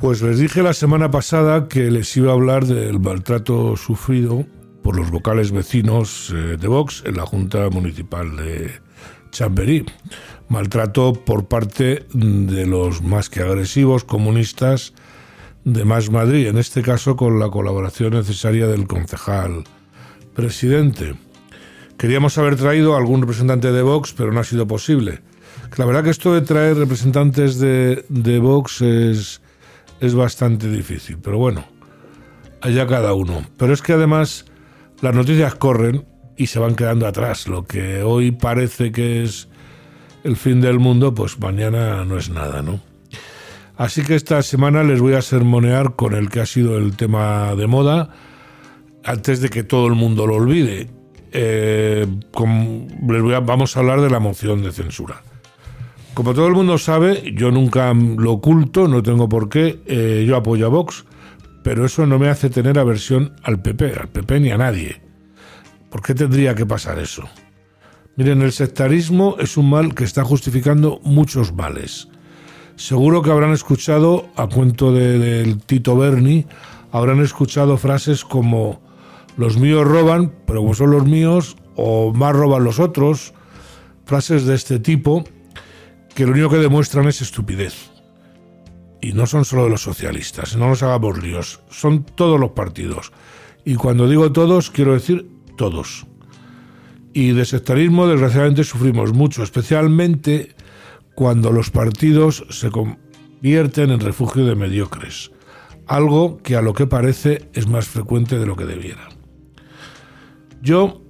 Pues les dije la semana pasada que les iba a hablar del maltrato sufrido por los vocales vecinos eh, de Vox en la Junta Municipal de Chamberí. Maltrato por parte de los más que agresivos comunistas de Más Madrid, en este caso con la colaboración necesaria del concejal presidente. Queríamos haber traído algún representante de Vox, pero no ha sido posible. La verdad que esto de traer representantes de Vox es, es bastante difícil, pero bueno, allá cada uno. Pero es que además las noticias corren y se van quedando atrás. Lo que hoy parece que es el fin del mundo, pues mañana no es nada, ¿no? Así que esta semana les voy a sermonear con el que ha sido el tema de moda, antes de que todo el mundo lo olvide. Eh, les voy a, vamos a hablar de la moción de censura. Como todo el mundo sabe, yo nunca lo oculto, no tengo por qué, eh, yo apoyo a Vox, pero eso no me hace tener aversión al PP, al PP ni a nadie. ¿Por qué tendría que pasar eso? Miren, el sectarismo es un mal que está justificando muchos males. Seguro que habrán escuchado, a cuento del Tito Berni, habrán escuchado frases como los míos roban, pero como son los míos, o más roban los otros, frases de este tipo que lo único que demuestran es estupidez. Y no son solo de los socialistas, no nos hagamos líos, son todos los partidos. Y cuando digo todos, quiero decir todos. Y de sectarismo, desgraciadamente, sufrimos mucho, especialmente cuando los partidos se convierten en refugio de mediocres, algo que a lo que parece es más frecuente de lo que debiera. Yo,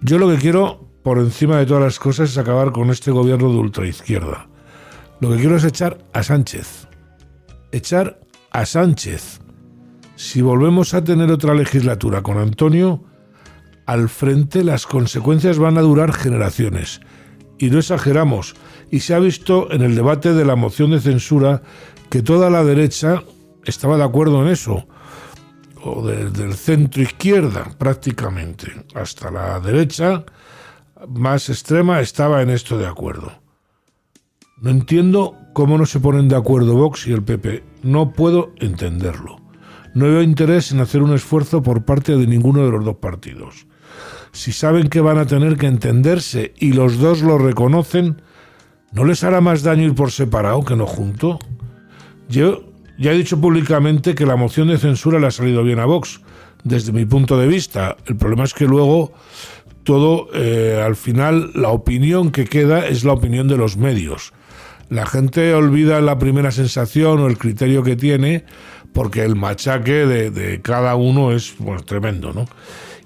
yo lo que quiero por encima de todas las cosas es acabar con este gobierno de ultraizquierda. Lo que quiero es echar a Sánchez. Echar a Sánchez. Si volvemos a tener otra legislatura con Antonio al frente, las consecuencias van a durar generaciones. Y no exageramos. Y se ha visto en el debate de la moción de censura que toda la derecha estaba de acuerdo en eso. O desde el centro izquierda prácticamente hasta la derecha más extrema estaba en esto de acuerdo. No entiendo cómo no se ponen de acuerdo Vox y el PP. No puedo entenderlo. No veo interés en hacer un esfuerzo por parte de ninguno de los dos partidos. Si saben que van a tener que entenderse y los dos lo reconocen, ¿no les hará más daño ir por separado que no junto? Yo ya he dicho públicamente que la moción de censura le ha salido bien a Vox, desde mi punto de vista. El problema es que luego todo, eh, al final, la opinión que queda es la opinión de los medios. La gente olvida la primera sensación o el criterio que tiene porque el machaque de, cada uno es tremendo, ¿no?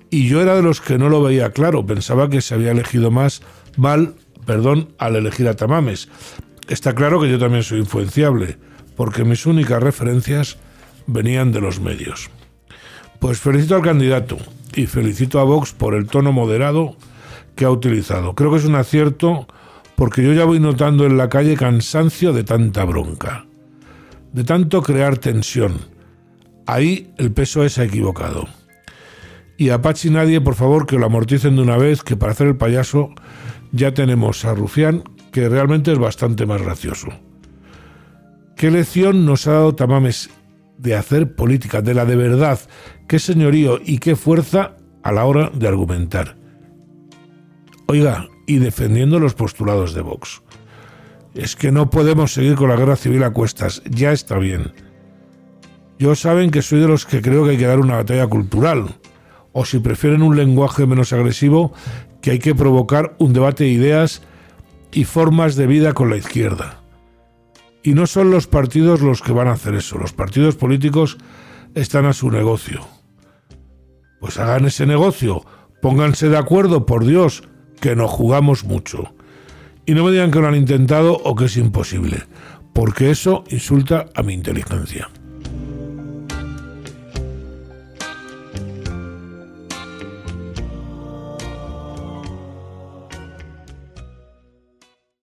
Y yo era de los que no lo veía claro, pensaba que se había elegido más mal, perdón, al elegir a Tamames. Está claro que yo también soy influenciable, porque mis únicas referencias venían de los medios. Pues felicito al candidato, y felicito a Vox por el tono moderado que ha utilizado. Creo que es un acierto porque yo ya voy notando en la calle cansancio de tanta bronca, de tanto crear tensión. Ahí el peso es equivocado. Y a Pachi nadie, por favor, que lo amorticen de una vez, que para hacer el payaso ya tenemos a Rufián, que realmente es bastante más gracioso. ¿Qué lección nos ha dado Tamames de hacer política, de la de verdad, qué señorío y qué fuerza a la hora de argumentar. Oiga, y defendiendo los postulados de Vox. Es que no podemos seguir con la guerra civil a cuestas, ya está bien. Yo saben que soy de los que creo que hay que dar una batalla cultural, o si prefieren un lenguaje menos agresivo, que hay que provocar un debate de ideas y formas de vida con la izquierda. Y no son los partidos los que van a hacer eso, los partidos políticos están a su negocio. Pues hagan ese negocio, pónganse de acuerdo, por Dios, que nos jugamos mucho. Y no me digan que lo han intentado o que es imposible, porque eso insulta a mi inteligencia.